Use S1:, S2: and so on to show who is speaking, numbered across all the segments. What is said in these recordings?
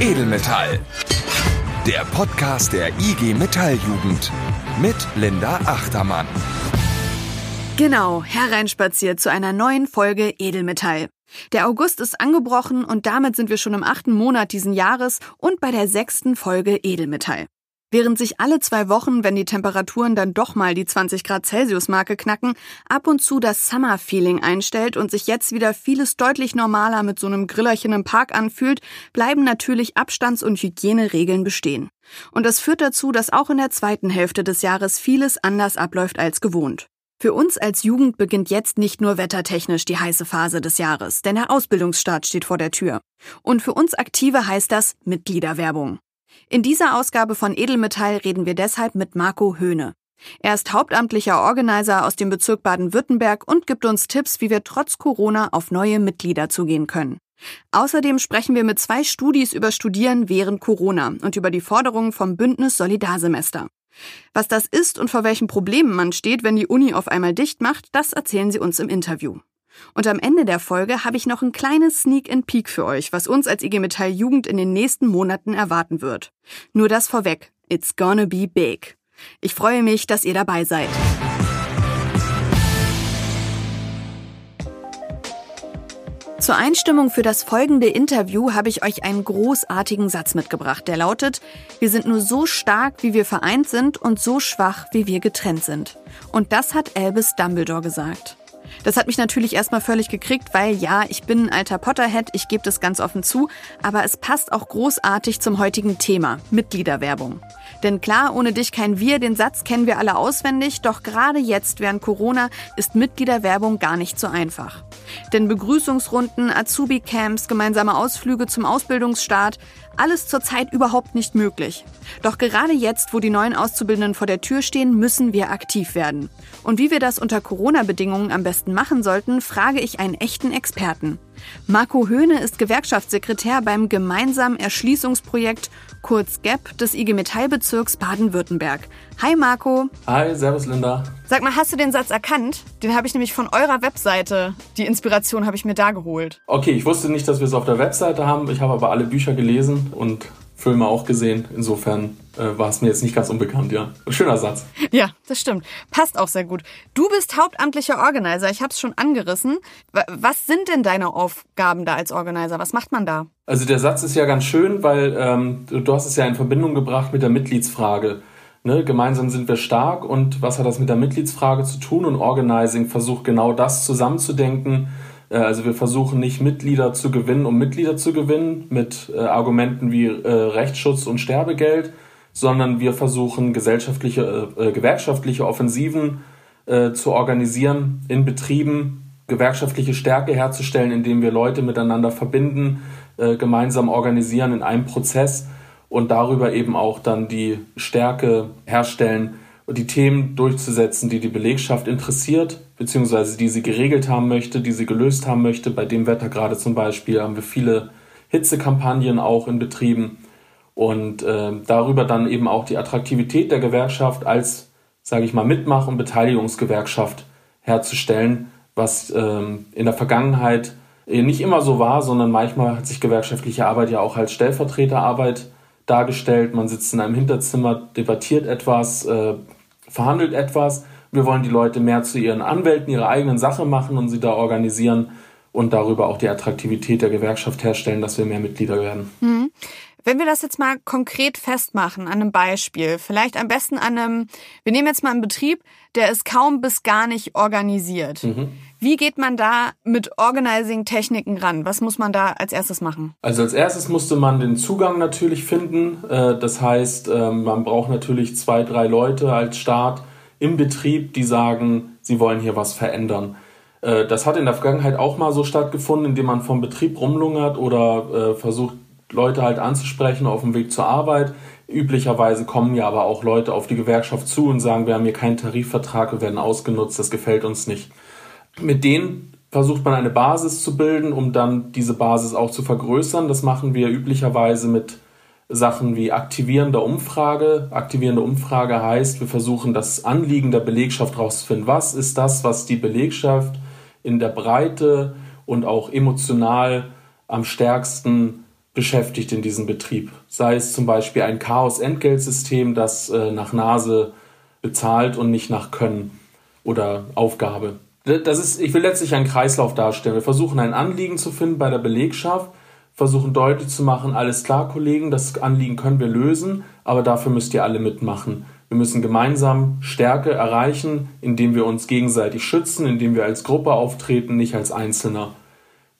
S1: Edelmetall. Der Podcast der IG Metalljugend mit Linda Achtermann.
S2: Genau, hereinspaziert zu einer neuen Folge Edelmetall. Der August ist angebrochen und damit sind wir schon im achten Monat diesen Jahres und bei der sechsten Folge Edelmetall. Während sich alle zwei Wochen, wenn die Temperaturen dann doch mal die 20 Grad Celsius Marke knacken, ab und zu das Summer-Feeling einstellt und sich jetzt wieder vieles deutlich normaler mit so einem Grillerchen im Park anfühlt, bleiben natürlich Abstands- und Hygieneregeln bestehen. Und das führt dazu, dass auch in der zweiten Hälfte des Jahres vieles anders abläuft als gewohnt. Für uns als Jugend beginnt jetzt nicht nur wettertechnisch die heiße Phase des Jahres, denn der Ausbildungsstart steht vor der Tür. Und für uns Aktive heißt das Mitgliederwerbung. In dieser Ausgabe von Edelmetall reden wir deshalb mit Marco Höhne. Er ist hauptamtlicher Organizer aus dem Bezirk Baden-Württemberg und gibt uns Tipps, wie wir trotz Corona auf neue Mitglieder zugehen können. Außerdem sprechen wir mit zwei Studis über Studieren während Corona und über die Forderungen vom Bündnis Solidarsemester. Was das ist und vor welchen Problemen man steht, wenn die Uni auf einmal dicht macht, das erzählen sie uns im Interview. Und am Ende der Folge habe ich noch ein kleines Sneak and Peek für euch, was uns als IG Metall Jugend in den nächsten Monaten erwarten wird. Nur das vorweg. It's gonna be big. Ich freue mich, dass ihr dabei seid. Zur Einstimmung für das folgende Interview habe ich euch einen großartigen Satz mitgebracht, der lautet, wir sind nur so stark, wie wir vereint sind und so schwach, wie wir getrennt sind. Und das hat Albus Dumbledore gesagt. Das hat mich natürlich erstmal völlig gekriegt, weil ja, ich bin ein alter Potterhead, ich gebe das ganz offen zu, aber es passt auch großartig zum heutigen Thema, Mitgliederwerbung. Denn klar, ohne dich kein Wir, den Satz kennen wir alle auswendig, doch gerade jetzt während Corona ist Mitgliederwerbung gar nicht so einfach. Denn Begrüßungsrunden, Azubi-Camps, gemeinsame Ausflüge zum Ausbildungsstart, alles zurzeit überhaupt nicht möglich. Doch gerade jetzt, wo die neuen Auszubildenden vor der Tür stehen, müssen wir aktiv werden. Und wie wir das unter Corona-Bedingungen am besten machen sollten, frage ich einen echten Experten. Marco Höhne ist Gewerkschaftssekretär beim gemeinsamen Erschließungsprojekt kurz GAP des IG Metallbezirks Baden-Württemberg. Hi Marco.
S3: Hi, servus Linda.
S2: Sag mal, hast du den Satz erkannt? Den habe ich nämlich von eurer Webseite. Die Inspiration habe ich mir da geholt.
S3: Okay, ich wusste nicht, dass wir es auf der Webseite haben. Ich habe aber alle Bücher gelesen und Filme auch gesehen. Insofern äh, war es mir jetzt nicht ganz unbekannt, ja. Schöner Satz.
S2: Ja, das stimmt. Passt auch sehr gut. Du bist hauptamtlicher Organizer. Ich habe es schon angerissen. Was sind denn deine Aufgaben da als Organizer? Was macht man da?
S3: Also der Satz ist ja ganz schön, weil ähm, du hast es ja in Verbindung gebracht mit der Mitgliedsfrage. Ne, gemeinsam sind wir stark und was hat das mit der Mitgliedsfrage zu tun? Und Organizing versucht genau das zusammenzudenken also wir versuchen nicht Mitglieder zu gewinnen, um Mitglieder zu gewinnen mit äh, Argumenten wie äh, Rechtsschutz und Sterbegeld, sondern wir versuchen gesellschaftliche, äh, gewerkschaftliche Offensiven äh, zu organisieren in Betrieben, gewerkschaftliche Stärke herzustellen, indem wir Leute miteinander verbinden, äh, gemeinsam organisieren in einem Prozess und darüber eben auch dann die Stärke herstellen, die Themen durchzusetzen, die die Belegschaft interessiert, beziehungsweise die sie geregelt haben möchte, die sie gelöst haben möchte. Bei dem Wetter gerade zum Beispiel haben wir viele Hitzekampagnen auch in Betrieben und äh, darüber dann eben auch die Attraktivität der Gewerkschaft als, sage ich mal, Mitmach- und Beteiligungsgewerkschaft herzustellen, was ähm, in der Vergangenheit nicht immer so war, sondern manchmal hat sich gewerkschaftliche Arbeit ja auch als Stellvertreterarbeit dargestellt. Man sitzt in einem Hinterzimmer, debattiert etwas, äh, verhandelt etwas. Wir wollen die Leute mehr zu ihren Anwälten, ihrer eigenen Sache machen und sie da organisieren und darüber auch die Attraktivität der Gewerkschaft herstellen, dass wir mehr Mitglieder werden.
S2: Mhm. Wenn wir das jetzt mal konkret festmachen, an einem Beispiel, vielleicht am besten an einem, wir nehmen jetzt mal einen Betrieb, der ist kaum bis gar nicht organisiert. Mhm. Wie geht man da mit Organizing-Techniken ran? Was muss man da als erstes machen?
S3: Also als erstes musste man den Zugang natürlich finden. Äh, das heißt, ähm, man braucht natürlich zwei, drei Leute als Start im Betrieb, die sagen, sie wollen hier was verändern. Äh, das hat in der Vergangenheit auch mal so stattgefunden, indem man vom Betrieb rumlungert oder äh, versucht, Leute halt anzusprechen auf dem Weg zur Arbeit. Üblicherweise kommen ja aber auch Leute auf die Gewerkschaft zu und sagen, wir haben hier keinen Tarifvertrag, wir werden ausgenutzt, das gefällt uns nicht. Mit denen versucht man eine Basis zu bilden, um dann diese Basis auch zu vergrößern. Das machen wir üblicherweise mit Sachen wie aktivierende Umfrage. Aktivierende Umfrage heißt, wir versuchen das Anliegen der Belegschaft herauszufinden. Was ist das, was die Belegschaft in der Breite und auch emotional am stärksten beschäftigt in diesem Betrieb. Sei es zum Beispiel ein Chaos-Entgeltsystem, das äh, nach Nase bezahlt und nicht nach Können oder Aufgabe. Das ist, ich will letztlich einen Kreislauf darstellen. Wir versuchen ein Anliegen zu finden bei der Belegschaft, versuchen deutlich zu machen, alles klar, Kollegen, das Anliegen können wir lösen, aber dafür müsst ihr alle mitmachen. Wir müssen gemeinsam Stärke erreichen, indem wir uns gegenseitig schützen, indem wir als Gruppe auftreten, nicht als Einzelner.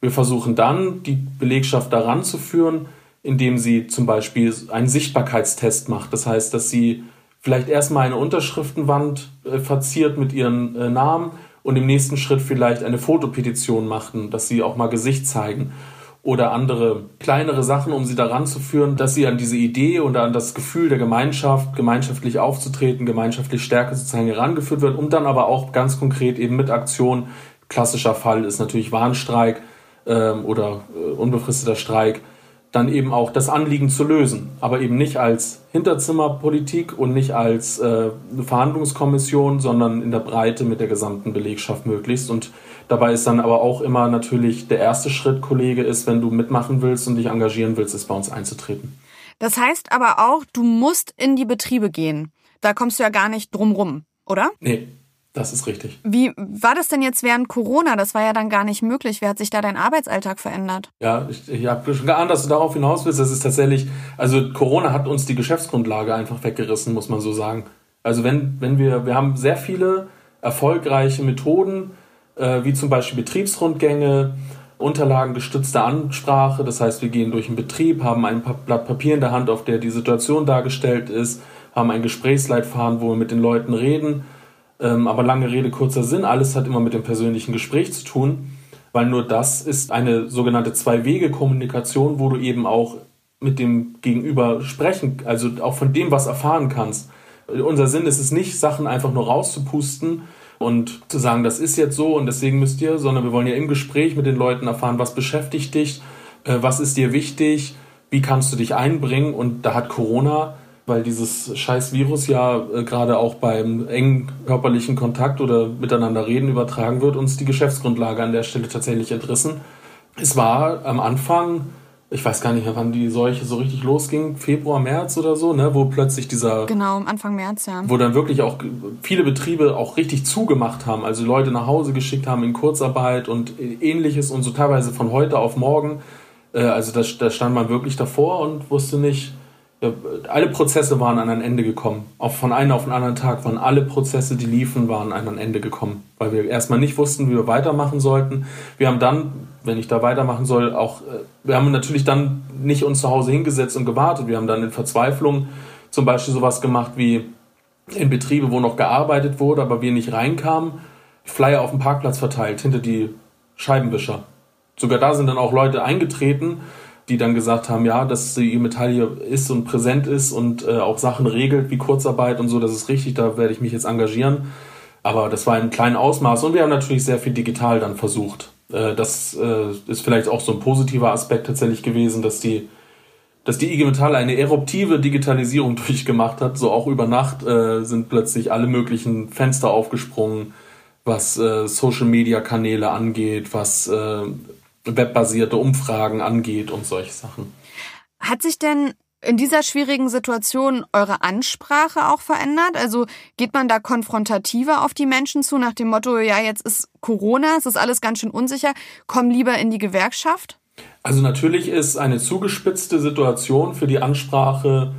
S3: Wir versuchen dann, die Belegschaft daran zu führen, indem sie zum Beispiel einen Sichtbarkeitstest macht. Das heißt, dass sie vielleicht erstmal eine Unterschriftenwand äh, verziert mit ihren äh, Namen und im nächsten Schritt vielleicht eine Fotopetition machen, dass sie auch mal Gesicht zeigen oder andere kleinere Sachen, um sie daran zu führen, dass sie an diese Idee und an das Gefühl der Gemeinschaft, gemeinschaftlich aufzutreten, gemeinschaftlich Stärke sozusagen herangeführt wird und dann aber auch ganz konkret eben mit Aktion. Klassischer Fall ist natürlich Warnstreik ähm, oder äh, unbefristeter Streik dann eben auch das Anliegen zu lösen, aber eben nicht als Hinterzimmerpolitik und nicht als äh, Verhandlungskommission, sondern in der Breite mit der gesamten Belegschaft möglichst. Und dabei ist dann aber auch immer natürlich der erste Schritt, Kollege, ist, wenn du mitmachen willst und dich engagieren willst, ist bei uns einzutreten.
S2: Das heißt aber auch, du musst in die Betriebe gehen. Da kommst du ja gar nicht drum rum, oder?
S3: Nee, das ist richtig.
S2: Wie war das denn jetzt während Corona? Das war ja dann gar nicht möglich. Wie hat sich da dein Arbeitsalltag verändert?
S3: Ja, ich, ich habe schon geahnt, dass du darauf hinaus willst. Das ist tatsächlich, also Corona hat uns die Geschäftsgrundlage einfach weggerissen, muss man so sagen. Also wenn, wenn wir, wir haben sehr viele erfolgreiche Methoden, äh, wie zum Beispiel Betriebsrundgänge, unterlagengestützte Ansprache. Das heißt, wir gehen durch einen Betrieb, haben ein Blatt Papier in der Hand, auf der die Situation dargestellt ist, haben ein Gesprächsleitfaden, wo wir mit den Leuten reden ähm, aber lange Rede, kurzer Sinn, alles hat immer mit dem persönlichen Gespräch zu tun, weil nur das ist eine sogenannte Zwei-Wege-Kommunikation, wo du eben auch mit dem Gegenüber sprechen, also auch von dem was erfahren kannst. Unser Sinn ist es nicht, Sachen einfach nur rauszupusten und zu sagen, das ist jetzt so und deswegen müsst ihr, sondern wir wollen ja im Gespräch mit den Leuten erfahren, was beschäftigt dich, äh, was ist dir wichtig, wie kannst du dich einbringen und da hat Corona weil dieses scheiß Virus ja äh, gerade auch beim engen körperlichen Kontakt oder miteinander reden übertragen wird, uns die Geschäftsgrundlage an der Stelle tatsächlich entrissen. Es war am Anfang, ich weiß gar nicht mehr, wann die Seuche so richtig losging, Februar, März oder so, ne, wo plötzlich dieser...
S2: Genau, Anfang März, ja.
S3: Wo dann wirklich auch viele Betriebe auch richtig zugemacht haben, also Leute nach Hause geschickt haben in Kurzarbeit und ähnliches und so teilweise von heute auf morgen. Äh, also da, da stand man wirklich davor und wusste nicht alle Prozesse waren an ein Ende gekommen. Auch von einem auf den anderen Tag waren alle Prozesse, die liefen, waren an ein Ende gekommen. Weil wir erstmal nicht wussten, wie wir weitermachen sollten. Wir haben dann, wenn ich da weitermachen soll, auch, äh, wir haben natürlich dann nicht uns zu Hause hingesetzt und gewartet. Wir haben dann in Verzweiflung zum Beispiel sowas gemacht wie in Betriebe, wo noch gearbeitet wurde, aber wir nicht reinkamen, Flyer auf dem Parkplatz verteilt, hinter die Scheibenwischer. Sogar da sind dann auch Leute eingetreten, die dann gesagt haben, ja, dass die Metall hier ist und präsent ist und äh, auch Sachen regelt wie Kurzarbeit und so, das ist richtig, da werde ich mich jetzt engagieren. Aber das war in kleinem Ausmaß und wir haben natürlich sehr viel digital dann versucht. Äh, das äh, ist vielleicht auch so ein positiver Aspekt tatsächlich gewesen, dass die, dass die IG Metall eine eruptive Digitalisierung durchgemacht hat. So auch über Nacht äh, sind plötzlich alle möglichen Fenster aufgesprungen, was äh, Social Media Kanäle angeht, was äh, webbasierte Umfragen angeht und solche Sachen.
S2: Hat sich denn in dieser schwierigen Situation eure Ansprache auch verändert? Also geht man da konfrontativer auf die Menschen zu nach dem Motto, ja, jetzt ist Corona, es ist alles ganz schön unsicher, komm lieber in die Gewerkschaft?
S3: Also natürlich ist eine zugespitzte Situation für die Ansprache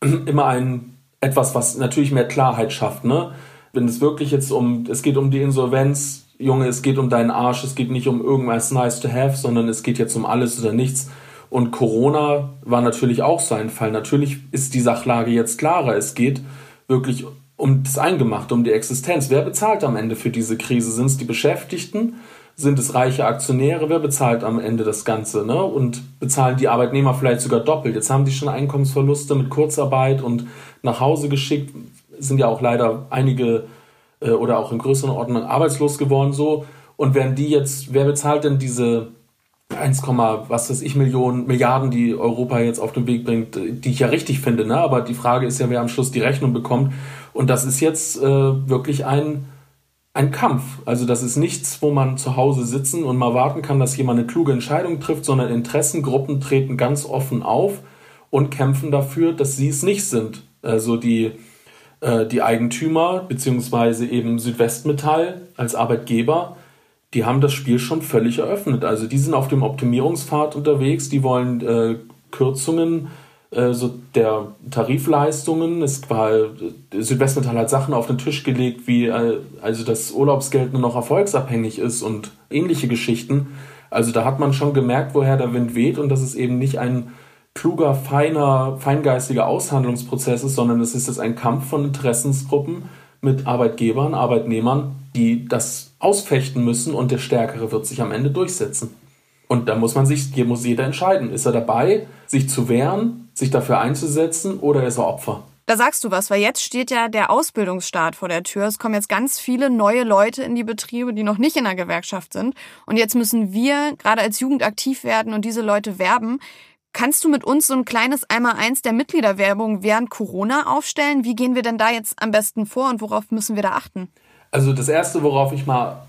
S3: immer ein etwas, was natürlich mehr Klarheit schafft. Ne? Wenn es wirklich jetzt um, es geht um die Insolvenz Junge, es geht um deinen Arsch, es geht nicht um irgendwas nice to have, sondern es geht jetzt um alles oder nichts. Und Corona war natürlich auch so ein Fall. Natürlich ist die Sachlage jetzt klarer. Es geht wirklich um das Eingemachte, um die Existenz. Wer bezahlt am Ende für diese Krise? Sind es die Beschäftigten? Sind es reiche Aktionäre? Wer bezahlt am Ende das Ganze? Ne? Und bezahlen die Arbeitnehmer vielleicht sogar doppelt? Jetzt haben die schon Einkommensverluste mit Kurzarbeit und nach Hause geschickt. Es sind ja auch leider einige äh, oder auch in größeren Orten arbeitslos geworden so. Und werden die jetzt, wer bezahlt denn diese 1, was weiß ich Millionen, Milliarden, die Europa jetzt auf den Weg bringt, die ich ja richtig finde, ne? Aber die Frage ist ja, wer am Schluss die Rechnung bekommt. Und das ist jetzt äh, wirklich ein ein Kampf. Also das ist nichts, wo man zu Hause sitzen und mal warten kann, dass jemand eine kluge Entscheidung trifft, sondern Interessengruppen treten ganz offen auf und kämpfen dafür, dass sie es nicht sind. Also die, äh, die Eigentümer beziehungsweise eben Südwestmetall als Arbeitgeber, die haben das Spiel schon völlig eröffnet. Also die sind auf dem Optimierungspfad unterwegs, die wollen äh, Kürzungen äh, so der Tarifleistungen. Es war Südwestmetall hat Sachen auf den Tisch gelegt, wie äh, also das Urlaubsgeld nur noch erfolgsabhängig ist und ähnliche Geschichten. Also da hat man schon gemerkt, woher der Wind weht und dass es eben nicht ein kluger, feiner, feingeistiger Aushandlungsprozess ist, sondern es ist jetzt ein Kampf von Interessensgruppen mit Arbeitgebern, Arbeitnehmern, die das ausfechten müssen und der Stärkere wird sich am Ende durchsetzen. Und da muss man sich, hier muss jeder entscheiden. Ist er dabei, sich zu wehren, sich dafür einzusetzen oder ist er Opfer?
S2: Da sagst du was, weil jetzt steht ja der Ausbildungsstart vor der Tür. Es kommen jetzt ganz viele neue Leute in die Betriebe, die noch nicht in der Gewerkschaft sind. Und jetzt müssen wir gerade als Jugend aktiv werden und diese Leute werben. Kannst du mit uns so ein kleines Einmal-Eins der Mitgliederwerbung während Corona aufstellen? Wie gehen wir denn da jetzt am besten vor und worauf müssen wir da achten?
S3: Also das Erste, worauf ich mal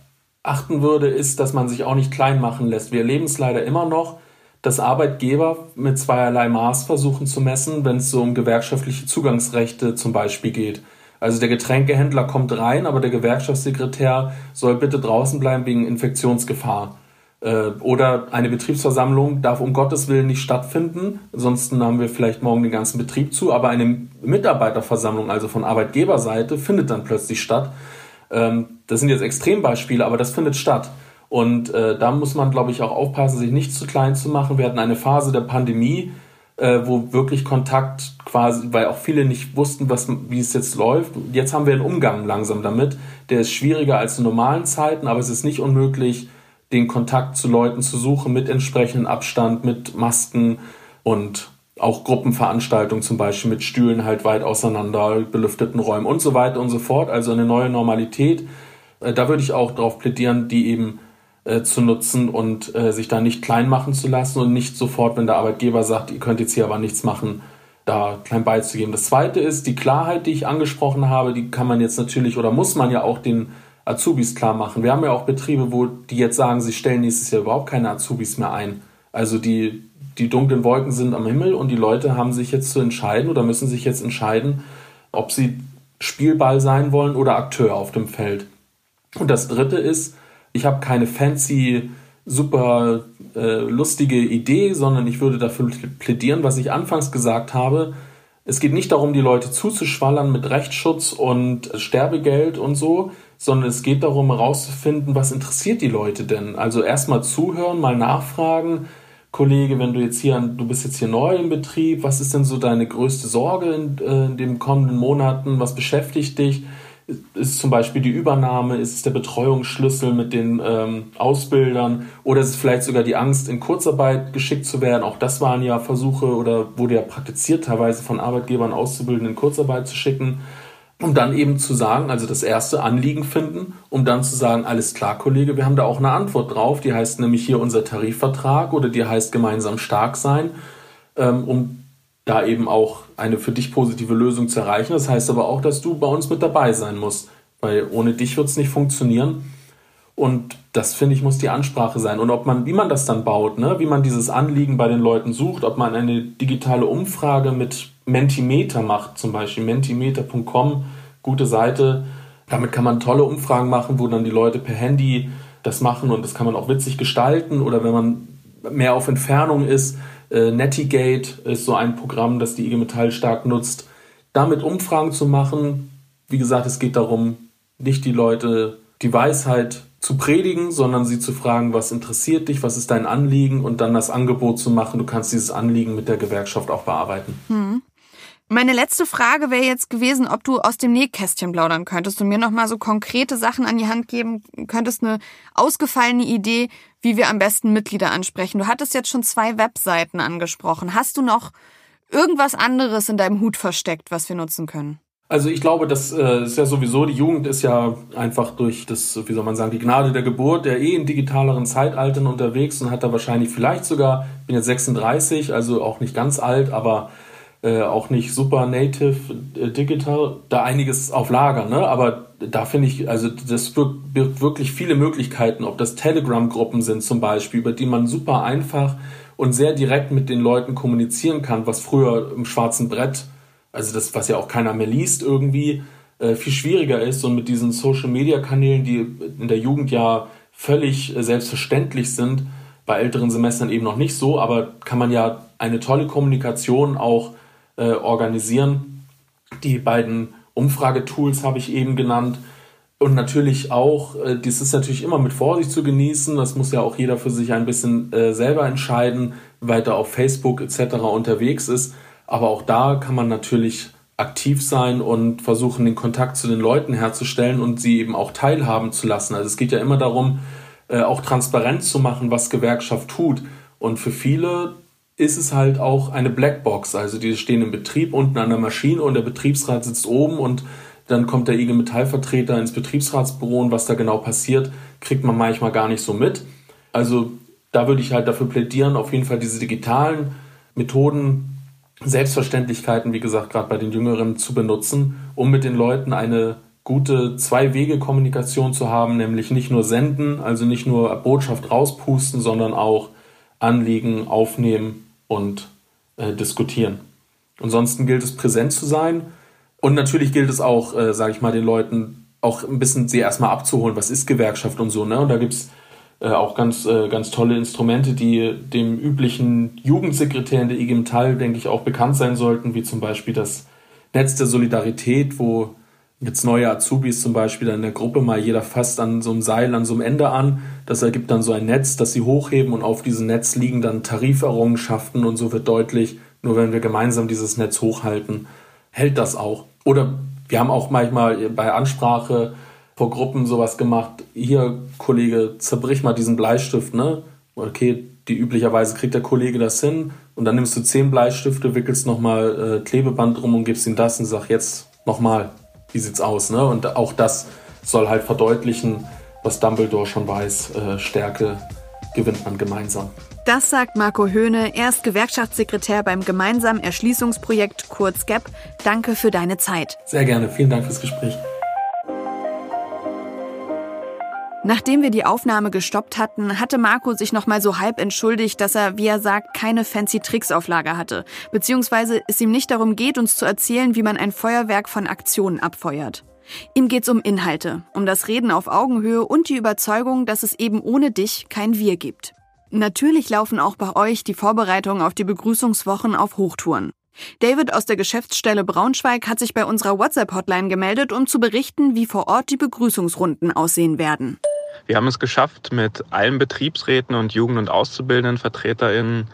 S3: achten würde, ist, dass man sich auch nicht klein machen lässt. Wir erleben es leider immer noch, dass Arbeitgeber mit zweierlei Maß versuchen zu messen, wenn es so um gewerkschaftliche Zugangsrechte zum Beispiel geht. Also der Getränkehändler kommt rein, aber der Gewerkschaftssekretär soll bitte draußen bleiben wegen Infektionsgefahr. Äh, oder eine Betriebsversammlung darf um Gottes Willen nicht stattfinden, ansonsten haben wir vielleicht morgen den ganzen Betrieb zu, aber eine Mitarbeiterversammlung, also von Arbeitgeberseite, findet dann plötzlich statt. Ähm, das sind jetzt Extrembeispiele, aber das findet statt. Und äh, da muss man, glaube ich, auch aufpassen, sich nicht zu klein zu machen. Wir hatten eine Phase der Pandemie, äh, wo wirklich Kontakt quasi, weil auch viele nicht wussten, was, wie es jetzt läuft. Jetzt haben wir einen Umgang langsam damit. Der ist schwieriger als in normalen Zeiten, aber es ist nicht unmöglich, den Kontakt zu Leuten zu suchen mit entsprechendem Abstand, mit Masken und auch Gruppenveranstaltungen zum Beispiel mit Stühlen halt weit auseinander, belüfteten Räumen und so weiter und so fort. Also eine neue Normalität. Äh, da würde ich auch darauf plädieren, die eben äh, zu nutzen und äh, sich da nicht klein machen zu lassen und nicht sofort, wenn der Arbeitgeber sagt, ihr könnt jetzt hier aber nichts machen, da klein beizugeben. Das zweite ist die Klarheit, die ich angesprochen habe, die kann man jetzt natürlich oder muss man ja auch den Azubis klar machen. Wir haben ja auch Betriebe, wo die jetzt sagen, sie stellen nächstes Jahr überhaupt keine Azubis mehr ein. Also die die dunklen Wolken sind am Himmel und die Leute haben sich jetzt zu entscheiden oder müssen sich jetzt entscheiden, ob sie Spielball sein wollen oder Akteur auf dem Feld. Und das Dritte ist, ich habe keine fancy, super äh, lustige Idee, sondern ich würde dafür plädieren, was ich anfangs gesagt habe. Es geht nicht darum, die Leute zuzuschwallern mit Rechtsschutz und Sterbegeld und so, sondern es geht darum herauszufinden, was interessiert die Leute denn. Also erstmal zuhören, mal nachfragen, Kollege, wenn du jetzt hier, du bist jetzt hier neu im Betrieb, was ist denn so deine größte Sorge in, äh, in den kommenden Monaten? Was beschäftigt dich? Ist zum Beispiel die Übernahme, ist es der Betreuungsschlüssel mit den ähm, Ausbildern oder ist es vielleicht sogar die Angst, in Kurzarbeit geschickt zu werden? Auch das waren ja Versuche oder wurde ja praktiziert, teilweise von Arbeitgebern Auszubildenden in Kurzarbeit zu schicken um dann eben zu sagen, also das erste Anliegen finden, um dann zu sagen, alles klar, Kollege, wir haben da auch eine Antwort drauf, die heißt nämlich hier unser Tarifvertrag oder die heißt gemeinsam stark sein, ähm, um da eben auch eine für dich positive Lösung zu erreichen. Das heißt aber auch, dass du bei uns mit dabei sein musst, weil ohne dich wird es nicht funktionieren. Und das finde ich muss die Ansprache sein. Und ob man, wie man das dann baut, ne, wie man dieses Anliegen bei den Leuten sucht, ob man eine digitale Umfrage mit Mentimeter macht, zum Beispiel mentimeter.com, gute Seite. Damit kann man tolle Umfragen machen, wo dann die Leute per Handy das machen und das kann man auch witzig gestalten. Oder wenn man mehr auf Entfernung ist, äh, Netigate ist so ein Programm, das die IG Metall stark nutzt, damit Umfragen zu machen. Wie gesagt, es geht darum, nicht die Leute die Weisheit zu predigen, sondern sie zu fragen, was interessiert dich, was ist dein Anliegen und dann das Angebot zu machen, du kannst dieses Anliegen mit der Gewerkschaft auch bearbeiten.
S2: Hm. Meine letzte Frage wäre jetzt gewesen, ob du aus dem Nähkästchen plaudern könntest und mir nochmal so konkrete Sachen an die Hand geben könntest, eine ausgefallene Idee, wie wir am besten Mitglieder ansprechen. Du hattest jetzt schon zwei Webseiten angesprochen. Hast du noch irgendwas anderes in deinem Hut versteckt, was wir nutzen können?
S3: Also ich glaube, das äh, ist ja sowieso, die Jugend ist ja einfach durch das, wie soll man sagen, die Gnade der Geburt, der eh in digitaleren Zeitaltern unterwegs und hat da wahrscheinlich vielleicht sogar, ich bin jetzt 36, also auch nicht ganz alt, aber äh, auch nicht super native äh, digital, da einiges auf Lager, ne? Aber da finde ich, also das birgt wirklich viele Möglichkeiten, ob das Telegram-Gruppen sind zum Beispiel, über die man super einfach und sehr direkt mit den Leuten kommunizieren kann, was früher im schwarzen Brett, also das, was ja auch keiner mehr liest irgendwie, äh, viel schwieriger ist und mit diesen Social-Media-Kanälen, die in der Jugend ja völlig äh, selbstverständlich sind, bei älteren Semestern eben noch nicht so, aber kann man ja eine tolle Kommunikation auch äh, organisieren. Die beiden Umfragetools habe ich eben genannt. Und natürlich auch, äh, das ist natürlich immer mit Vorsicht zu genießen. Das muss ja auch jeder für sich ein bisschen äh, selber entscheiden, weiter auf Facebook etc. unterwegs ist. Aber auch da kann man natürlich aktiv sein und versuchen, den Kontakt zu den Leuten herzustellen und sie eben auch teilhaben zu lassen. Also es geht ja immer darum, äh, auch transparent zu machen, was Gewerkschaft tut. Und für viele ist es halt auch eine Blackbox. Also die stehen im Betrieb unten an der Maschine und der Betriebsrat sitzt oben und dann kommt der IG Metallvertreter ins Betriebsratsbüro und was da genau passiert, kriegt man manchmal gar nicht so mit. Also da würde ich halt dafür plädieren, auf jeden Fall diese digitalen Methoden, Selbstverständlichkeiten, wie gesagt, gerade bei den Jüngeren zu benutzen, um mit den Leuten eine gute Zwei-Wege-Kommunikation zu haben, nämlich nicht nur senden, also nicht nur Botschaft rauspusten, sondern auch Anliegen aufnehmen und äh, diskutieren. Ansonsten gilt es präsent zu sein und natürlich gilt es auch, äh, sage ich mal, den Leuten auch ein bisschen sie erstmal abzuholen, was ist Gewerkschaft und so. Ne? Und da gibt's äh, auch ganz, äh, ganz tolle Instrumente, die dem üblichen Jugendsekretär in der IG Metall, denke ich, auch bekannt sein sollten, wie zum Beispiel das Netz der Solidarität, wo jetzt neue Azubis zum Beispiel in der Gruppe mal jeder fasst an so einem Seil an so einem Ende an. Das ergibt dann so ein Netz, das sie hochheben und auf diesem Netz liegen dann Tariferrungenschaften und so wird deutlich, nur wenn wir gemeinsam dieses Netz hochhalten, hält das auch. Oder wir haben auch manchmal bei Ansprache vor Gruppen sowas gemacht. Hier, Kollege, zerbrich mal diesen Bleistift, ne? Okay, die üblicherweise kriegt der Kollege das hin und dann nimmst du zehn Bleistifte, wickelst nochmal äh, Klebeband drum und gibst ihm das und sag jetzt nochmal wie sieht's aus, ne? Und auch das soll halt verdeutlichen, was Dumbledore schon weiß, äh, Stärke gewinnt man gemeinsam.
S2: Das sagt Marco Höhne, er ist Gewerkschaftssekretär beim gemeinsamen Erschließungsprojekt kurz GAP. Danke für deine Zeit.
S3: Sehr gerne, vielen Dank fürs Gespräch.
S2: Nachdem wir die Aufnahme gestoppt hatten, hatte Marco sich nochmal so halb entschuldigt, dass er, wie er sagt, keine fancy Tricks auf Lager hatte. Beziehungsweise es ihm nicht darum geht, uns zu erzählen, wie man ein Feuerwerk von Aktionen abfeuert. Ihm geht's um Inhalte, um das Reden auf Augenhöhe und die Überzeugung, dass es eben ohne dich kein Wir gibt. Natürlich laufen auch bei euch die Vorbereitungen auf die Begrüßungswochen auf Hochtouren. David aus der Geschäftsstelle Braunschweig hat sich bei unserer WhatsApp-Hotline gemeldet, um zu berichten, wie vor Ort die Begrüßungsrunden aussehen werden.
S4: Wir haben es geschafft, mit allen Betriebsräten und Jugend- und AuszubildendenvertreterInnen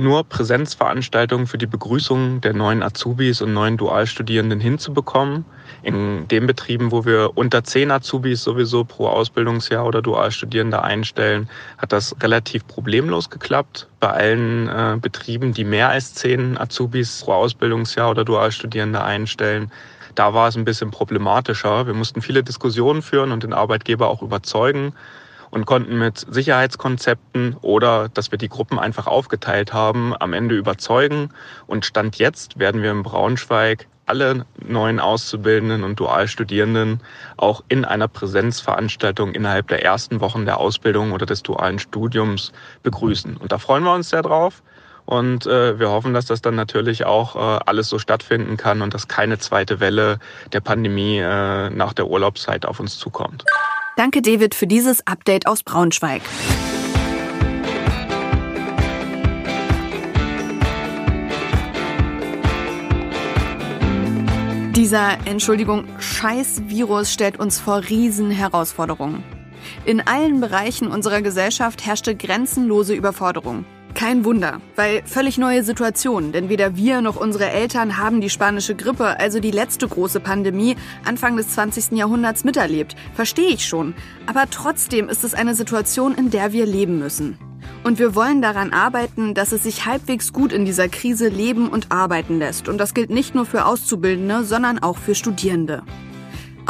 S4: nur Präsenzveranstaltungen für die Begrüßung der neuen Azubis und neuen Dualstudierenden hinzubekommen. In den Betrieben, wo wir unter zehn Azubis sowieso pro Ausbildungsjahr oder Dualstudierende einstellen, hat das relativ problemlos geklappt. Bei allen äh, Betrieben, die mehr als zehn Azubis pro Ausbildungsjahr oder Dualstudierende einstellen, da war es ein bisschen problematischer. Wir mussten viele Diskussionen führen und den Arbeitgeber auch überzeugen und konnten mit Sicherheitskonzepten oder dass wir die Gruppen einfach aufgeteilt haben, am Ende überzeugen. Und Stand jetzt werden wir in Braunschweig alle neuen Auszubildenden und Dualstudierenden auch in einer Präsenzveranstaltung innerhalb der ersten Wochen der Ausbildung oder des dualen Studiums begrüßen. Und da freuen wir uns sehr drauf. Und äh, wir hoffen, dass das dann natürlich auch äh, alles so stattfinden kann und dass keine zweite Welle der Pandemie äh, nach der Urlaubszeit auf uns zukommt.
S2: Danke, David, für dieses Update aus Braunschweig. Dieser, Entschuldigung, Scheiß-Virus stellt uns vor Riesenherausforderungen. In allen Bereichen unserer Gesellschaft herrschte grenzenlose Überforderung. Kein Wunder, weil völlig neue Situation, denn weder wir noch unsere Eltern haben die spanische Grippe, also die letzte große Pandemie, Anfang des 20. Jahrhunderts miterlebt. Verstehe ich schon. Aber trotzdem ist es eine Situation, in der wir leben müssen. Und wir wollen daran arbeiten, dass es sich halbwegs gut in dieser Krise leben und arbeiten lässt. Und das gilt nicht nur für Auszubildende, sondern auch für Studierende.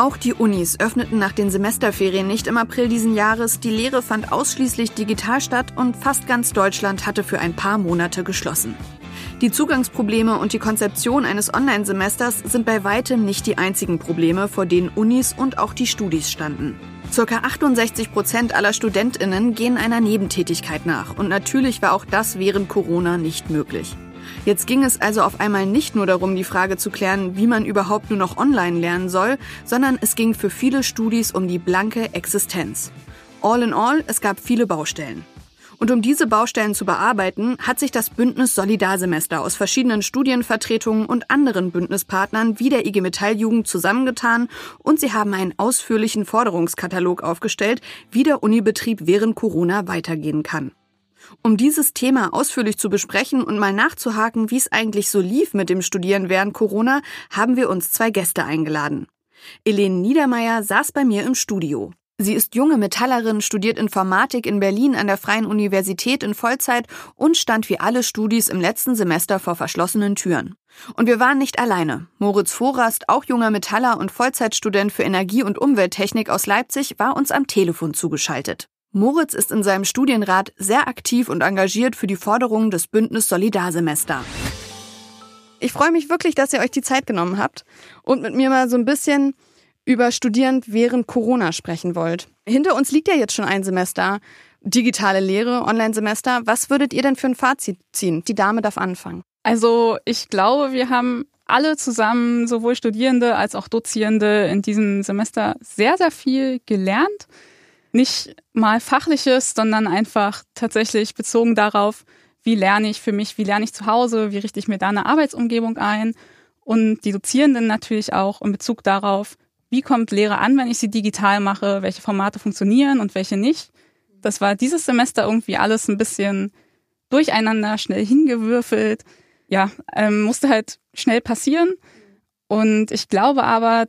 S2: Auch die Unis öffneten nach den Semesterferien nicht im April diesen Jahres. Die Lehre fand ausschließlich digital statt und fast ganz Deutschland hatte für ein paar Monate geschlossen. Die Zugangsprobleme und die Konzeption eines Online-Semesters sind bei weitem nicht die einzigen Probleme, vor denen Unis und auch die Studis standen. Circa 68 Prozent aller StudentInnen gehen einer Nebentätigkeit nach und natürlich war auch das während Corona nicht möglich. Jetzt ging es also auf einmal nicht nur darum, die Frage zu klären, wie man überhaupt nur noch online lernen soll, sondern es ging für viele Studis um die blanke Existenz. All in all, es gab viele Baustellen. Und um diese Baustellen zu bearbeiten, hat sich das Bündnis Solidarsemester aus verschiedenen Studienvertretungen und anderen Bündnispartnern wie der IG Metall Jugend zusammengetan und sie haben einen ausführlichen Forderungskatalog aufgestellt, wie der Unibetrieb während Corona weitergehen kann. Um dieses Thema ausführlich zu besprechen und mal nachzuhaken, wie es eigentlich so lief mit dem Studieren während Corona, haben wir uns zwei Gäste eingeladen. Elene Niedermeyer saß bei mir im Studio. Sie ist junge Metallerin, studiert Informatik in Berlin an der Freien Universität in Vollzeit und stand wie alle Studis im letzten Semester vor verschlossenen Türen. Und wir waren nicht alleine. Moritz Vorast, auch junger Metaller und Vollzeitstudent für Energie- und Umwelttechnik aus Leipzig, war uns am Telefon zugeschaltet. Moritz ist in seinem Studienrat sehr aktiv und engagiert für die Forderungen des Bündnis Solidarsemester. Ich freue mich wirklich, dass ihr euch die Zeit genommen habt und mit mir mal so ein bisschen über Studieren während Corona sprechen wollt. Hinter uns liegt ja jetzt schon ein Semester digitale Lehre, Online-Semester. Was würdet ihr denn für ein Fazit ziehen? Die Dame darf anfangen.
S5: Also ich glaube, wir haben alle zusammen, sowohl Studierende als auch Dozierende, in diesem Semester sehr, sehr viel gelernt. Nicht mal fachliches, sondern einfach tatsächlich bezogen darauf, wie lerne ich für mich, wie lerne ich zu Hause, wie richte ich mir da eine Arbeitsumgebung ein. Und die Dozierenden natürlich auch in Bezug darauf, wie kommt Lehre an, wenn ich sie digital mache, welche Formate funktionieren und welche nicht. Das war dieses Semester irgendwie alles ein bisschen durcheinander, schnell hingewürfelt. Ja, ähm, musste halt schnell passieren. Und ich glaube aber,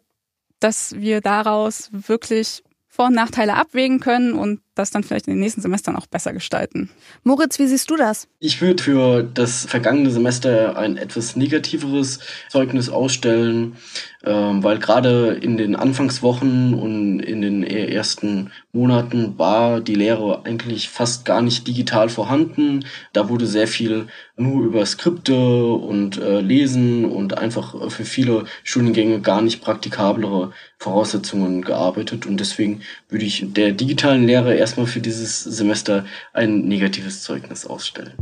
S5: dass wir daraus wirklich vor- und Nachteile abwägen können und das dann vielleicht in den nächsten Semestern auch besser gestalten.
S2: Moritz, wie siehst du das?
S6: Ich würde für das vergangene Semester ein etwas negativeres Zeugnis ausstellen, ähm, weil gerade in den Anfangswochen und in den ersten Monaten war die Lehre eigentlich fast gar nicht digital vorhanden. Da wurde sehr viel nur über Skripte und äh, Lesen und einfach für viele Studiengänge gar nicht praktikablere Voraussetzungen gearbeitet. Und deswegen würde ich der digitalen Lehre erstmal für dieses Semester ein negatives Zeugnis ausstellen.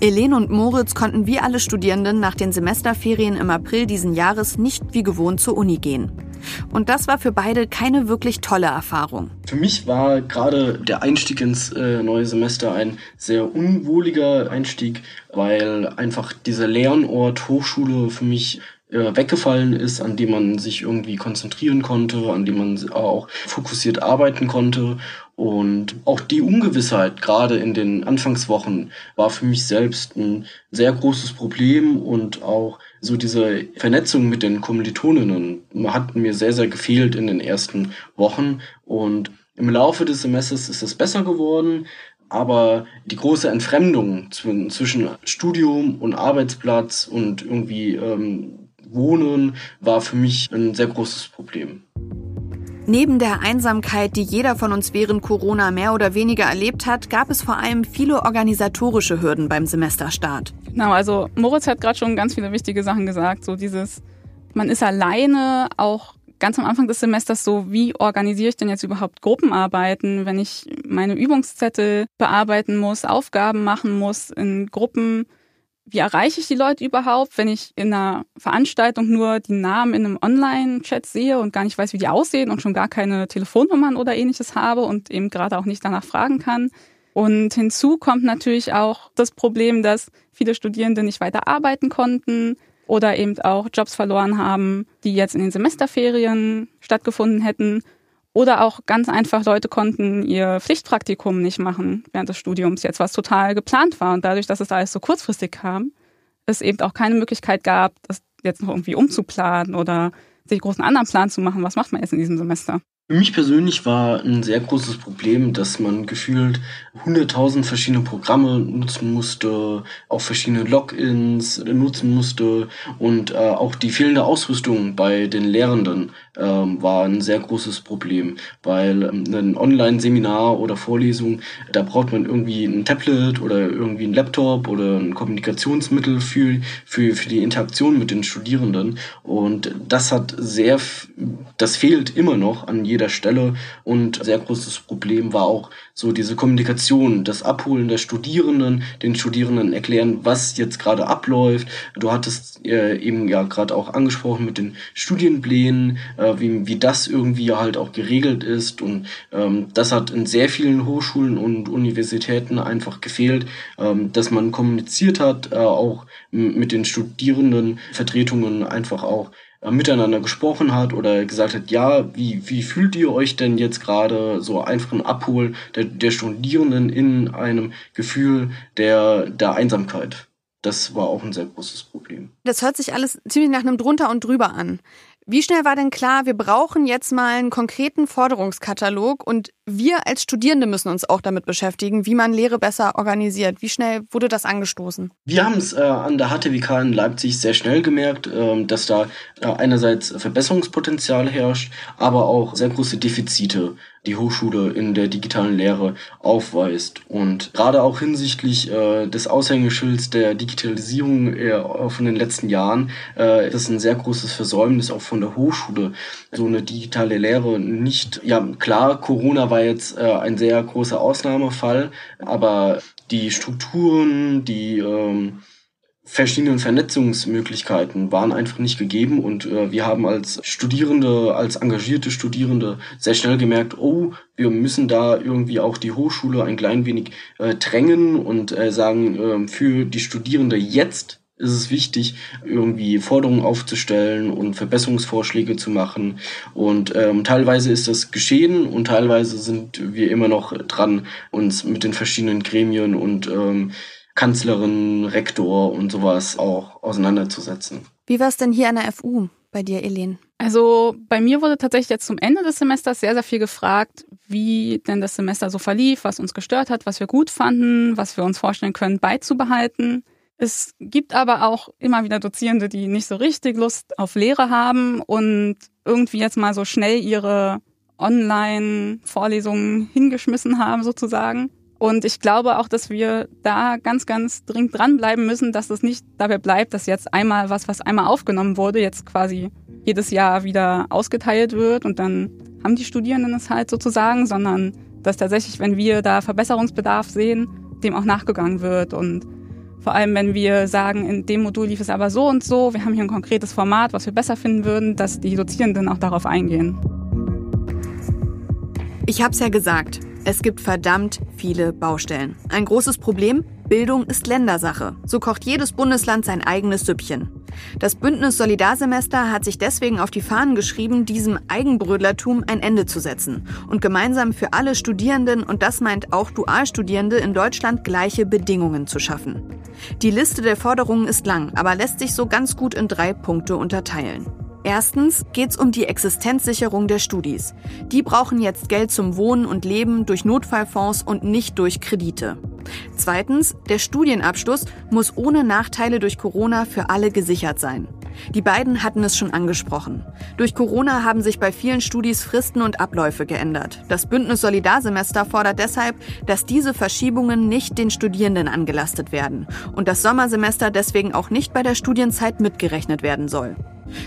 S2: Elen und Moritz konnten wie alle Studierenden nach den Semesterferien im April diesen Jahres nicht wie gewohnt zur Uni gehen. Und das war für beide keine wirklich tolle Erfahrung.
S6: Für mich war gerade der Einstieg ins äh, neue Semester ein sehr unwohliger Einstieg, weil einfach dieser Lernort Hochschule für mich weggefallen ist, an dem man sich irgendwie konzentrieren konnte, an dem man auch fokussiert arbeiten konnte. Und auch die Ungewissheit, gerade in den Anfangswochen, war für mich selbst ein sehr großes Problem und auch so diese Vernetzung mit den Kommilitoninnen hat mir sehr, sehr gefehlt in den ersten Wochen. Und im Laufe des Semesters ist es besser geworden, aber die große Entfremdung zwischen Studium und Arbeitsplatz und irgendwie ähm, Wohnen war für mich ein sehr großes Problem.
S2: Neben der Einsamkeit, die jeder von uns während Corona mehr oder weniger erlebt hat, gab es vor allem viele organisatorische Hürden beim Semesterstart.
S5: Genau, also Moritz hat gerade schon ganz viele wichtige Sachen gesagt. So dieses, man ist alleine, auch ganz am Anfang des Semesters so, wie organisiere ich denn jetzt überhaupt Gruppenarbeiten, wenn ich meine Übungszettel bearbeiten muss, Aufgaben machen muss in Gruppen wie erreiche ich die Leute überhaupt, wenn ich in einer Veranstaltung nur die Namen in einem Online-Chat sehe und gar nicht weiß, wie die aussehen und schon gar keine Telefonnummern oder ähnliches habe und eben gerade auch nicht danach fragen kann. Und hinzu kommt natürlich auch das Problem, dass viele Studierende nicht weiter arbeiten konnten oder eben auch Jobs verloren haben, die jetzt in den Semesterferien stattgefunden hätten oder auch ganz einfach Leute konnten ihr Pflichtpraktikum nicht machen während des Studiums, jetzt was total geplant war. Und dadurch, dass es alles so kurzfristig kam, es eben auch keine Möglichkeit gab, das jetzt noch irgendwie umzuplanen oder sich großen anderen Plan zu machen, was macht man jetzt in diesem Semester.
S6: Für mich persönlich war ein sehr großes Problem, dass man gefühlt 100.000 verschiedene Programme nutzen musste, auch verschiedene Logins nutzen musste und äh, auch die fehlende Ausrüstung bei den Lehrenden ähm, war ein sehr großes Problem, weil ähm, ein Online-Seminar oder Vorlesung, da braucht man irgendwie ein Tablet oder irgendwie ein Laptop oder ein Kommunikationsmittel für, für, für die Interaktion mit den Studierenden. Und das hat sehr, das fehlt immer noch an jeder Stelle. Und sehr großes Problem war auch so diese Kommunikation, das Abholen der Studierenden, den Studierenden erklären, was jetzt gerade abläuft. Du hattest äh, eben ja gerade auch angesprochen mit den Studienplänen, äh, wie, wie das irgendwie halt auch geregelt ist. Und ähm, das hat in sehr vielen Hochschulen und Universitäten einfach gefehlt, ähm, dass man kommuniziert hat, äh, auch mit den Studierendenvertretungen einfach auch miteinander gesprochen hat oder gesagt hat, ja, wie, wie fühlt ihr euch denn jetzt gerade so einfach ein Abholen der, der Studierenden in einem Gefühl der, der Einsamkeit? Das war auch ein sehr großes Problem.
S2: Das hört sich alles ziemlich nach einem drunter und drüber an. Wie schnell war denn klar, wir brauchen jetzt mal einen konkreten Forderungskatalog und wir als Studierende müssen uns auch damit beschäftigen, wie man Lehre besser organisiert. Wie schnell wurde das angestoßen?
S6: Wir haben es äh, an der HTWK in Leipzig sehr schnell gemerkt, äh, dass da äh, einerseits Verbesserungspotenzial herrscht, aber auch sehr große Defizite die Hochschule in der digitalen Lehre aufweist. Und gerade auch hinsichtlich äh, des Aushängeschilds der Digitalisierung äh, von den letzten Jahren äh, ist ein sehr großes Versäumnis auch von der Hochschule, so eine digitale Lehre nicht, ja klar, Corona war jetzt äh, ein sehr großer Ausnahmefall, aber die Strukturen, die ähm, verschiedenen Vernetzungsmöglichkeiten waren einfach nicht gegeben und äh, wir haben als Studierende, als engagierte Studierende sehr schnell gemerkt, oh, wir müssen da irgendwie auch die Hochschule ein klein wenig äh, drängen und äh, sagen, äh, für die Studierende jetzt ist es wichtig, irgendwie Forderungen aufzustellen und Verbesserungsvorschläge zu machen. Und ähm, teilweise ist das geschehen und teilweise sind wir immer noch dran, uns mit den verschiedenen Gremien und ähm, Kanzlerin, Rektor und sowas auch auseinanderzusetzen.
S2: Wie war es denn hier an der FU bei dir, Elen?
S5: Also bei mir wurde tatsächlich jetzt zum Ende des Semesters sehr, sehr viel gefragt, wie denn das Semester so verlief, was uns gestört hat, was wir gut fanden, was wir uns vorstellen können beizubehalten. Es gibt aber auch immer wieder Dozierende, die nicht so richtig Lust auf Lehre haben und irgendwie jetzt mal so schnell ihre Online-Vorlesungen hingeschmissen haben sozusagen. Und ich glaube auch, dass wir da ganz, ganz dringend dranbleiben müssen, dass es nicht dabei bleibt, dass jetzt einmal was, was einmal aufgenommen wurde, jetzt quasi jedes Jahr wieder ausgeteilt wird und dann haben die Studierenden es halt sozusagen, sondern dass tatsächlich, wenn wir da Verbesserungsbedarf sehen, dem auch nachgegangen wird und vor allem, wenn wir sagen, in dem Modul lief es aber so und so, wir haben hier ein konkretes Format, was wir besser finden würden, dass die Dozierenden auch darauf eingehen.
S2: Ich habe es ja gesagt, es gibt verdammt viele Baustellen. Ein großes Problem, Bildung ist Ländersache. So kocht jedes Bundesland sein eigenes Süppchen. Das Bündnis Solidarsemester hat sich deswegen auf die Fahnen geschrieben, diesem Eigenbrödlertum ein Ende zu setzen und gemeinsam für alle Studierenden, und das meint auch Dualstudierende in Deutschland, gleiche Bedingungen zu schaffen. Die Liste der Forderungen ist lang, aber lässt sich so ganz gut in drei Punkte unterteilen. Erstens geht es um die Existenzsicherung der Studis. Die brauchen jetzt Geld zum Wohnen und Leben durch Notfallfonds und nicht durch Kredite. Zweitens, der Studienabschluss muss ohne Nachteile durch Corona für alle gesichert sein. Die beiden hatten es schon angesprochen. Durch Corona haben sich bei vielen Studis Fristen und Abläufe geändert. Das Bündnis Solidarsemester fordert deshalb, dass diese Verschiebungen nicht den Studierenden angelastet werden und das Sommersemester deswegen auch nicht bei der Studienzeit mitgerechnet werden soll.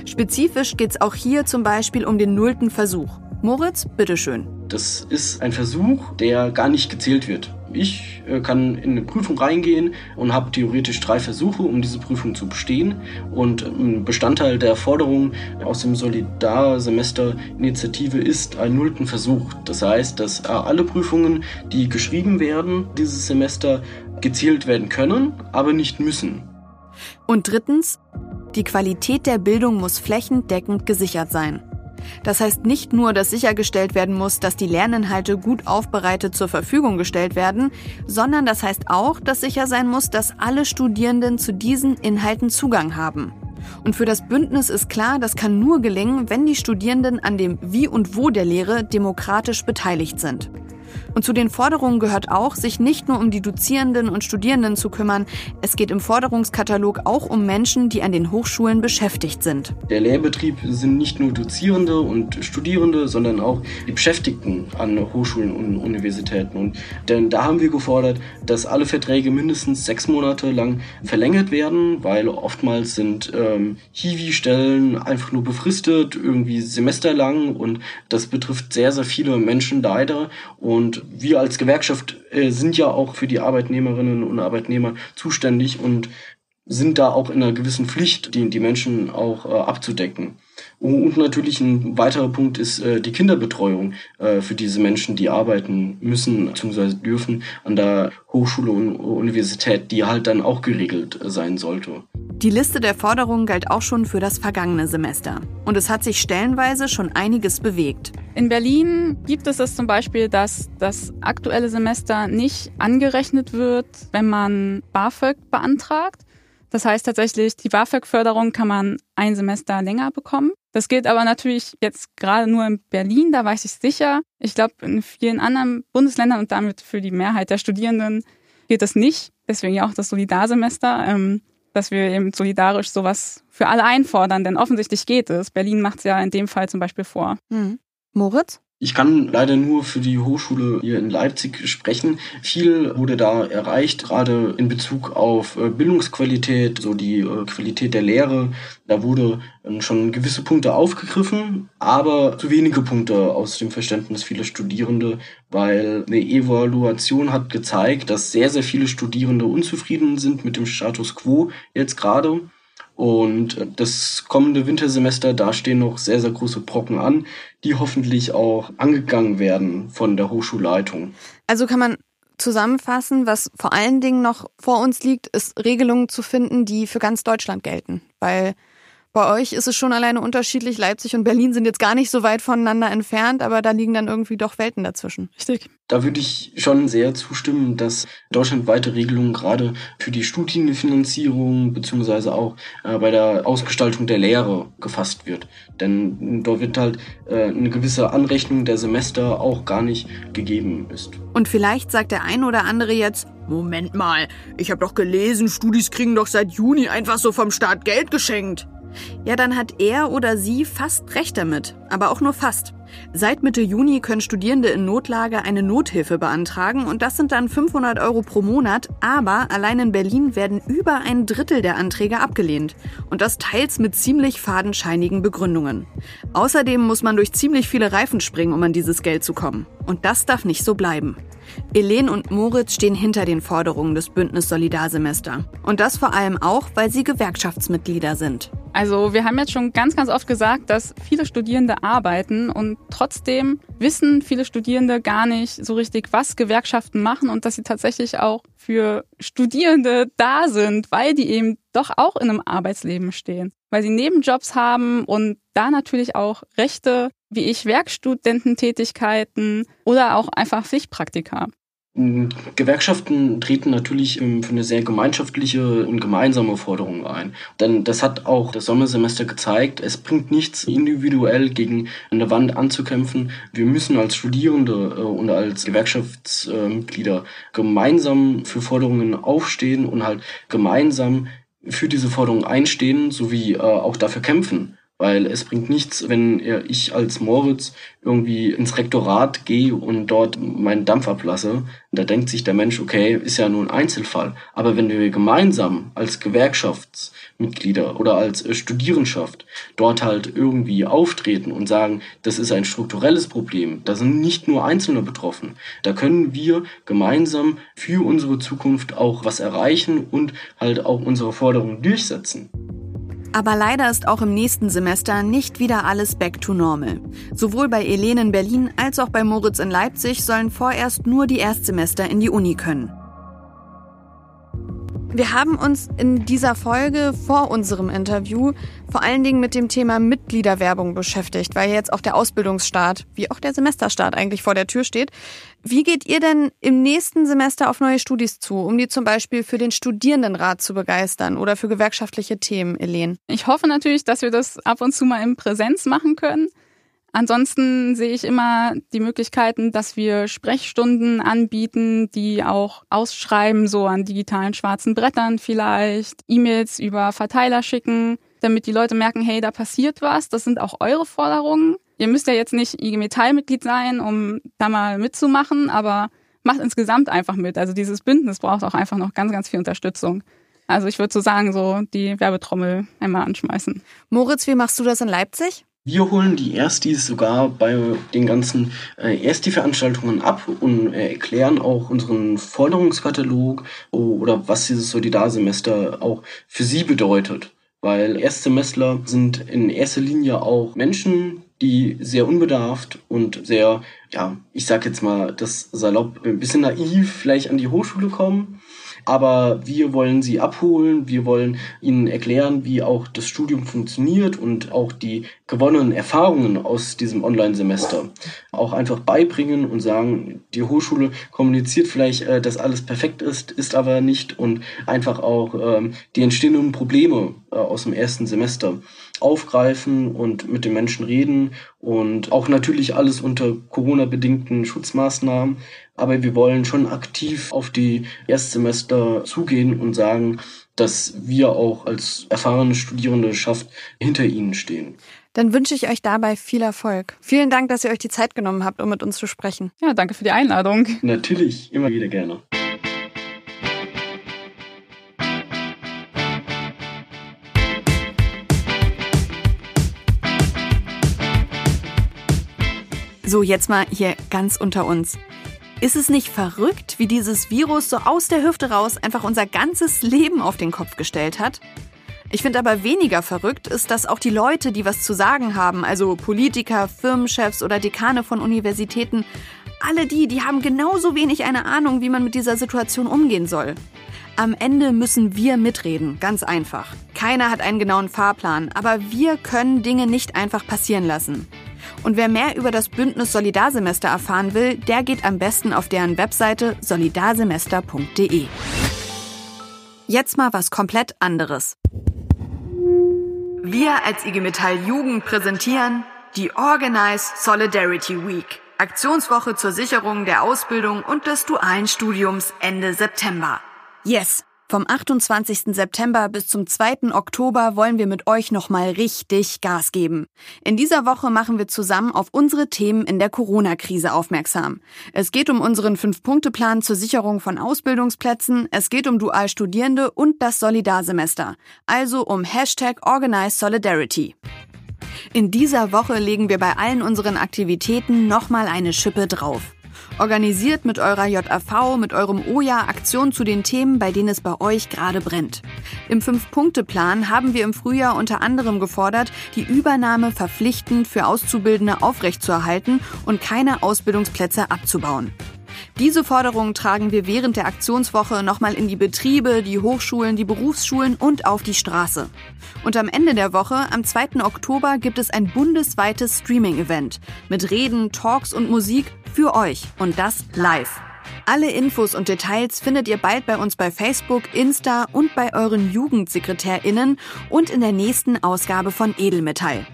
S2: Spezifisch geht es auch hier zum Beispiel um den nullten Versuch. Moritz, bitteschön.
S6: Das ist ein Versuch, der gar nicht gezählt wird. Ich äh, kann in eine Prüfung reingehen und habe theoretisch drei Versuche, um diese Prüfung zu bestehen. Und ein Bestandteil der Forderung aus dem Solidarsemester-Initiative ist ein nullten Versuch. Das heißt, dass äh, alle Prüfungen, die geschrieben werden, dieses Semester gezielt werden können, aber nicht müssen.
S2: Und drittens, die Qualität der Bildung muss flächendeckend gesichert sein. Das heißt nicht nur, dass sichergestellt werden muss, dass die Lerninhalte gut aufbereitet zur Verfügung gestellt werden, sondern das heißt auch, dass sicher sein muss, dass alle Studierenden zu diesen Inhalten Zugang haben. Und für das Bündnis ist klar, das kann nur gelingen, wenn die Studierenden an dem Wie und Wo der Lehre demokratisch beteiligt sind. Und zu den Forderungen gehört auch, sich nicht nur um die Dozierenden und Studierenden zu kümmern, es geht im Forderungskatalog auch um Menschen, die an den Hochschulen beschäftigt sind.
S6: Der Lehrbetrieb sind nicht nur Dozierende und Studierende, sondern auch die Beschäftigten an Hochschulen und Universitäten. Und denn da haben wir gefordert, dass alle Verträge mindestens sechs Monate lang verlängert werden, weil oftmals sind ähm, Hiwi-Stellen einfach nur befristet, irgendwie semesterlang und das betrifft sehr, sehr viele Menschen leider. Und wir als Gewerkschaft äh, sind ja auch für die Arbeitnehmerinnen und Arbeitnehmer zuständig und sind da auch in einer gewissen Pflicht, die, die Menschen auch äh, abzudecken. Und natürlich ein weiterer Punkt ist äh, die Kinderbetreuung äh, für diese Menschen, die arbeiten müssen bzw. dürfen an der Hochschule und Universität, die halt dann auch geregelt sein sollte.
S2: Die Liste der Forderungen galt auch schon für das vergangene Semester. Und es hat sich stellenweise schon einiges bewegt.
S5: In Berlin gibt es es zum Beispiel, dass das aktuelle Semester nicht angerechnet wird, wenn man BAföG beantragt. Das heißt tatsächlich, die BAföG-Förderung kann man ein Semester länger bekommen. Das gilt aber natürlich jetzt gerade nur in Berlin, da weiß ich sicher. Ich glaube, in vielen anderen Bundesländern und damit für die Mehrheit der Studierenden gilt das nicht. Deswegen ja auch das Solidarsemester, ähm, dass wir eben solidarisch sowas für alle einfordern, denn offensichtlich geht es. Berlin macht es ja in dem Fall zum Beispiel vor.
S2: Hm. Moritz?
S6: Ich kann leider nur für die Hochschule hier in Leipzig sprechen. Viel wurde da erreicht, gerade in Bezug auf äh, Bildungsqualität, so die äh, Qualität der Lehre. Da wurde ähm, schon gewisse Punkte aufgegriffen, aber zu wenige Punkte aus dem Verständnis vieler Studierende, weil eine Evaluation hat gezeigt, dass sehr, sehr viele Studierende unzufrieden sind mit dem Status quo jetzt gerade. Und das kommende Wintersemester, da stehen noch sehr, sehr große Brocken an, die hoffentlich auch angegangen werden von der Hochschulleitung.
S2: Also kann man zusammenfassen, was vor allen Dingen noch vor uns liegt, ist Regelungen zu finden, die für ganz Deutschland gelten. Weil bei euch ist es schon alleine unterschiedlich. Leipzig und Berlin sind jetzt gar nicht so weit voneinander entfernt, aber da liegen dann irgendwie doch Welten dazwischen.
S5: Richtig.
S6: Da würde ich schon sehr zustimmen, dass deutschlandweite Regelungen gerade für die Studienfinanzierung beziehungsweise auch äh, bei der Ausgestaltung der Lehre gefasst wird. Denn dort wird halt äh, eine gewisse Anrechnung der Semester auch gar nicht gegeben ist.
S2: Und vielleicht sagt der ein oder andere jetzt, Moment mal, ich habe doch gelesen, Studis kriegen doch seit Juni einfach so vom Staat Geld geschenkt. Ja, dann hat er oder sie fast recht damit, aber auch nur fast. Seit Mitte Juni können Studierende in Notlage eine Nothilfe beantragen und das sind dann 500 Euro pro Monat, aber allein in Berlin werden über ein Drittel der Anträge abgelehnt und das teils mit ziemlich fadenscheinigen Begründungen. Außerdem muss man durch ziemlich viele Reifen springen, um an dieses Geld zu kommen. Und das darf nicht so bleiben. Elen und Moritz stehen hinter den Forderungen des Bündnis Solidarsemester. Und das vor allem auch, weil sie Gewerkschaftsmitglieder sind.
S5: Also wir haben jetzt schon ganz, ganz oft gesagt, dass viele Studierende arbeiten und trotzdem wissen viele Studierende gar nicht so richtig, was Gewerkschaften machen und dass sie tatsächlich auch für Studierende da sind, weil die eben doch auch in einem Arbeitsleben stehen, weil sie Nebenjobs haben und da natürlich auch Rechte wie ich Werkstudententätigkeiten oder auch einfach Pflichtpraktika.
S6: Gewerkschaften treten natürlich für eine sehr gemeinschaftliche und gemeinsame Forderung ein. Denn das hat auch das Sommersemester gezeigt. Es bringt nichts, individuell gegen eine Wand anzukämpfen. Wir müssen als Studierende äh, und als Gewerkschaftsmitglieder gemeinsam für Forderungen aufstehen und halt gemeinsam für diese Forderungen einstehen, sowie äh, auch dafür kämpfen. Weil es bringt nichts, wenn ich als Moritz irgendwie ins Rektorat gehe und dort meinen Dampf ablasse. Da denkt sich der Mensch, okay, ist ja nur ein Einzelfall. Aber wenn wir gemeinsam als Gewerkschaftsmitglieder oder als äh, Studierenschaft dort halt irgendwie auftreten und sagen, das ist ein strukturelles Problem, da sind nicht nur Einzelne betroffen, da können wir gemeinsam für unsere Zukunft auch was erreichen und halt auch unsere Forderungen durchsetzen.
S2: Aber leider ist auch im nächsten Semester nicht wieder alles back to normal. Sowohl bei Elen in Berlin als auch bei Moritz in Leipzig sollen vorerst nur die Erstsemester in die Uni können. Wir haben uns in dieser Folge vor unserem Interview vor allen Dingen mit dem Thema Mitgliederwerbung beschäftigt, weil jetzt auch der Ausbildungsstart, wie auch der Semesterstart eigentlich vor der Tür steht. Wie geht ihr denn im nächsten Semester auf neue Studis zu, um die zum Beispiel für den Studierendenrat zu begeistern oder für gewerkschaftliche Themen, Elen?
S5: Ich hoffe natürlich, dass wir das ab und zu mal in Präsenz machen können. Ansonsten sehe ich immer die Möglichkeiten, dass wir Sprechstunden anbieten, die auch ausschreiben, so an digitalen schwarzen Brettern vielleicht, E-Mails über Verteiler schicken, damit die Leute merken, hey, da passiert was, das sind auch eure Forderungen. Ihr müsst ja jetzt nicht IG Metall-Mitglied sein, um da mal mitzumachen, aber macht insgesamt einfach mit. Also dieses Bündnis braucht auch einfach noch ganz, ganz viel Unterstützung. Also ich würde so sagen, so die Werbetrommel einmal anschmeißen.
S2: Moritz, wie machst du das in Leipzig?
S6: Wir holen die Erstis sogar bei den ganzen äh, Ersti-Veranstaltungen ab und äh, erklären auch unseren Forderungskatalog oder was dieses Solidarsemester auch für sie bedeutet. Weil Erstsemestler sind in erster Linie auch Menschen, die sehr unbedarft und sehr, ja, ich sag jetzt mal, das salopp, ein bisschen naiv vielleicht an die Hochschule kommen aber wir wollen sie abholen, wir wollen ihnen erklären, wie auch das Studium funktioniert und auch die gewonnenen Erfahrungen aus diesem Online-Semester auch einfach beibringen und sagen, die Hochschule kommuniziert vielleicht, äh, dass alles perfekt ist, ist aber nicht und einfach auch ähm, die entstehenden Probleme äh, aus dem ersten Semester aufgreifen und mit den Menschen reden und auch natürlich alles unter Corona-bedingten Schutzmaßnahmen. Aber wir wollen schon aktiv auf die Erstsemester zugehen und sagen, dass wir auch als erfahrene Studierende schafft hinter ihnen stehen.
S2: Dann wünsche ich euch dabei viel Erfolg. Vielen Dank, dass ihr euch die Zeit genommen habt, um mit uns zu sprechen.
S5: Ja, danke für die Einladung.
S6: Natürlich, immer wieder gerne.
S2: So, jetzt mal hier ganz unter uns. Ist es nicht verrückt, wie dieses Virus so aus der Hüfte raus einfach unser ganzes Leben auf den Kopf gestellt hat? Ich finde aber weniger verrückt ist, dass auch die Leute, die was zu sagen haben, also Politiker, Firmenchefs oder Dekane von Universitäten, alle die, die haben genauso wenig eine Ahnung, wie man mit dieser Situation umgehen soll. Am Ende müssen wir mitreden, ganz einfach. Keiner hat einen genauen Fahrplan, aber wir können Dinge nicht einfach passieren lassen. Und wer mehr über das Bündnis Solidarsemester erfahren will, der geht am besten auf deren Webseite solidarsemester.de. Jetzt mal was komplett anderes. Wir als IG Metall Jugend präsentieren die Organize Solidarity Week. Aktionswoche zur Sicherung der Ausbildung und des dualen Studiums Ende September. Yes! Vom 28. September bis zum 2. Oktober wollen wir mit euch nochmal richtig Gas geben. In dieser Woche machen wir zusammen auf unsere Themen in der Corona-Krise aufmerksam. Es geht um unseren Fünf-Punkte-Plan zur Sicherung von Ausbildungsplätzen, es geht um Dualstudierende und das Solidarsemester. Also um Hashtag Organize Solidarity. In dieser Woche legen wir bei allen unseren Aktivitäten nochmal eine Schippe drauf. Organisiert mit eurer JAV, mit eurem OJA Aktionen zu den Themen, bei denen es bei euch gerade brennt. Im Fünf-Punkte-Plan haben wir im Frühjahr unter anderem gefordert, die Übernahme verpflichtend für Auszubildende aufrechtzuerhalten und keine Ausbildungsplätze abzubauen. Diese Forderungen tragen wir während der Aktionswoche nochmal in die Betriebe, die Hochschulen, die Berufsschulen und auf die Straße. Und am Ende der Woche, am 2. Oktober, gibt es ein bundesweites Streaming-Event mit Reden, Talks und Musik für euch und das live. Alle Infos und Details findet ihr bald bei uns bei Facebook, Insta und bei euren Jugendsekretärinnen und in der nächsten Ausgabe von Edelmetall.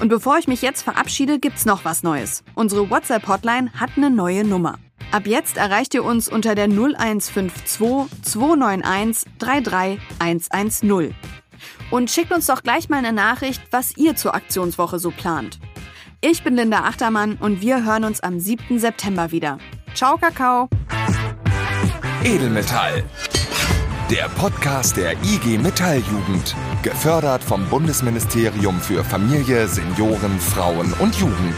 S2: Und bevor ich mich jetzt verabschiede, gibt's noch was Neues. Unsere WhatsApp-Hotline hat eine neue Nummer. Ab jetzt erreicht ihr uns unter der 0152 291 33110. Und schickt uns doch gleich mal eine Nachricht, was ihr zur Aktionswoche so plant. Ich bin Linda Achtermann und wir hören uns am 7. September wieder. Ciao, Kakao.
S1: Edelmetall. Der Podcast der IG Metalljugend. Gefördert vom Bundesministerium für Familie, Senioren, Frauen und Jugend.